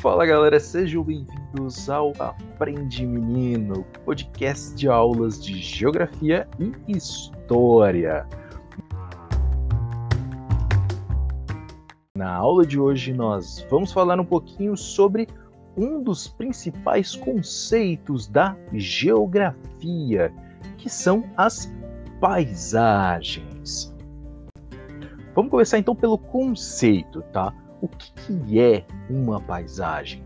Fala galera, sejam bem-vindos ao Aprende Menino, podcast de aulas de Geografia e História. Na aula de hoje nós vamos falar um pouquinho sobre um dos principais conceitos da geografia, que são as paisagens. Vamos começar então pelo conceito, tá? O que, é uma paisagem?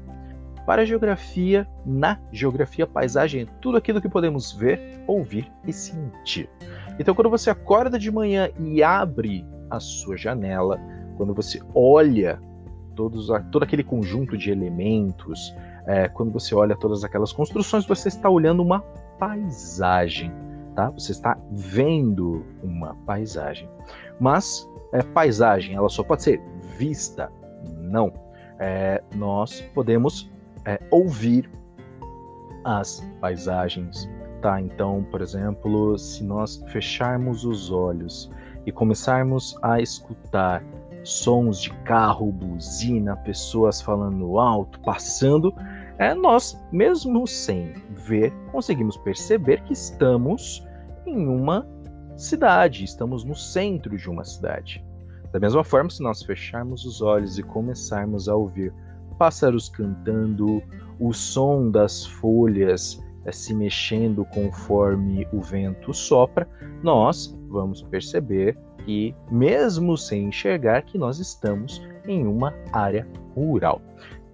Para a geografia, na geografia, paisagem é tudo aquilo que podemos ver, ouvir e sentir. Então, quando você acorda de manhã e abre a sua janela, quando você olha todos, todo aquele conjunto de elementos, é, quando você olha todas aquelas construções, você está olhando uma paisagem, tá? Você está vendo uma paisagem. Mas é, paisagem, ela só pode ser vista, não. É, nós podemos é, ouvir as paisagens, tá? Então, por exemplo, se nós fecharmos os olhos e começarmos a escutar sons de carro, buzina, pessoas falando alto, passando, é, nós, mesmo sem ver, conseguimos perceber que estamos em uma cidade, estamos no centro de uma cidade. Da mesma forma, se nós fecharmos os olhos e começarmos a ouvir pássaros cantando, o som das folhas é, se mexendo conforme o vento sopra, nós vamos perceber que, mesmo sem enxergar, que nós estamos em uma área rural.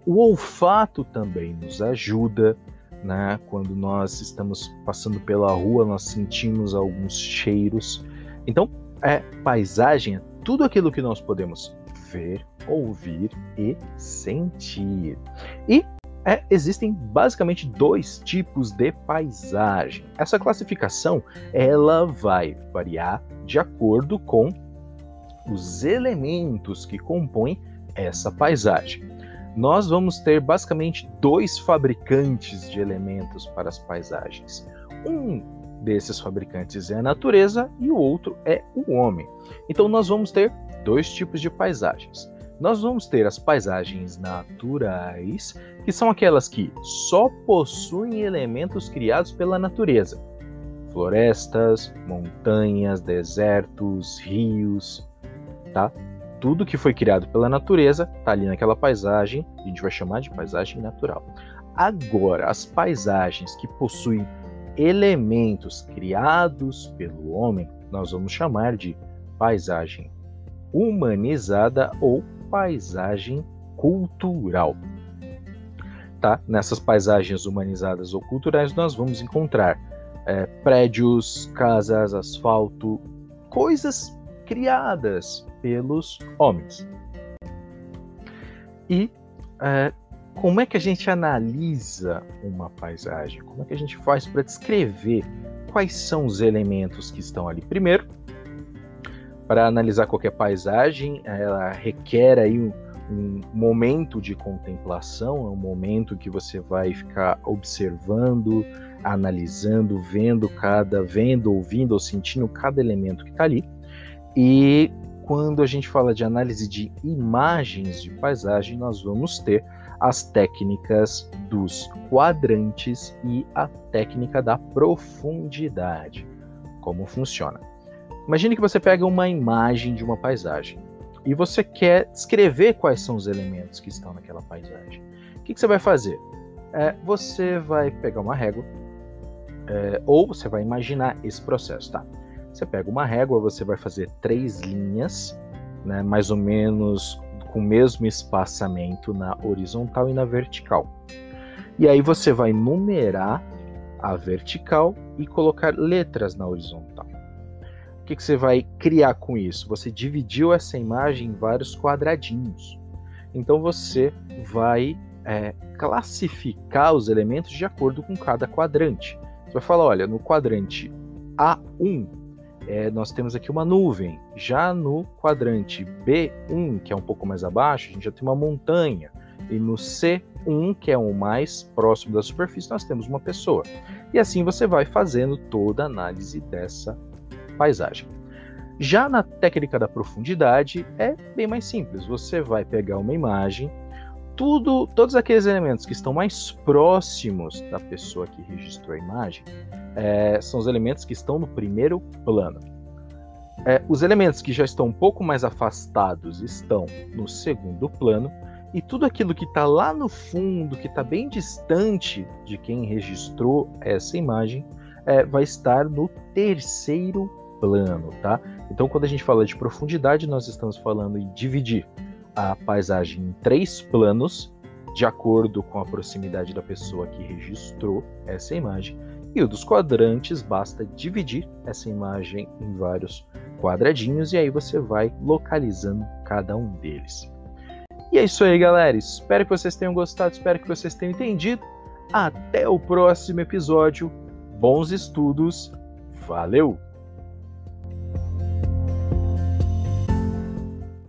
O olfato também nos ajuda, né? Quando nós estamos passando pela rua, nós sentimos alguns cheiros. Então, é paisagem é tudo aquilo que nós podemos ver, ouvir e sentir. E é, existem basicamente dois tipos de paisagem. Essa classificação ela vai variar de acordo com os elementos que compõem essa paisagem. Nós vamos ter basicamente dois fabricantes de elementos para as paisagens. Um desses fabricantes é a natureza e o outro é o homem. Então nós vamos ter dois tipos de paisagens. Nós vamos ter as paisagens naturais, que são aquelas que só possuem elementos criados pela natureza. Florestas, montanhas, desertos, rios, tá? Tudo que foi criado pela natureza está ali naquela paisagem, a gente vai chamar de paisagem natural. Agora, as paisagens que possuem elementos criados pelo homem, nós vamos chamar de paisagem humanizada ou paisagem cultural. Tá? Nessas paisagens humanizadas ou culturais, nós vamos encontrar é, prédios, casas, asfalto, coisas criadas pelos homens. E é, como é que a gente analisa uma paisagem? Como é que a gente faz para descrever quais são os elementos que estão ali? Primeiro, para analisar qualquer paisagem, ela requer aí um, um momento de contemplação, é um momento que você vai ficar observando, analisando, vendo cada, vendo, ouvindo ou sentindo cada elemento que está ali. E quando a gente fala de análise de imagens de paisagem, nós vamos ter as técnicas dos quadrantes e a técnica da profundidade. Como funciona? Imagine que você pega uma imagem de uma paisagem e você quer descrever quais são os elementos que estão naquela paisagem. O que, que você vai fazer? É, você vai pegar uma régua, é, ou você vai imaginar esse processo, tá? Você pega uma régua, você vai fazer três linhas, né, mais ou menos com o mesmo espaçamento na horizontal e na vertical. E aí você vai numerar a vertical e colocar letras na horizontal. O que, que você vai criar com isso? Você dividiu essa imagem em vários quadradinhos. Então você vai é, classificar os elementos de acordo com cada quadrante. Você vai falar, olha, no quadrante A1 é, nós temos aqui uma nuvem. Já no quadrante B1, que é um pouco mais abaixo, a gente já tem uma montanha. E no C1, que é o mais próximo da superfície, nós temos uma pessoa. E assim você vai fazendo toda a análise dessa paisagem. Já na técnica da profundidade, é bem mais simples. Você vai pegar uma imagem, tudo, todos aqueles elementos que estão mais próximos da pessoa que registrou a imagem é, são os elementos que estão no primeiro plano. É, os elementos que já estão um pouco mais afastados estão no segundo plano, e tudo aquilo que está lá no fundo, que está bem distante de quem registrou essa imagem, é, vai estar no terceiro plano, tá? Então, quando a gente fala de profundidade, nós estamos falando em dividir a paisagem em três planos, de acordo com a proximidade da pessoa que registrou essa imagem. E o dos quadrantes, basta dividir essa imagem em vários quadradinhos e aí você vai localizando cada um deles. E é isso aí, galera. Espero que vocês tenham gostado, espero que vocês tenham entendido. Até o próximo episódio. Bons estudos. Valeu!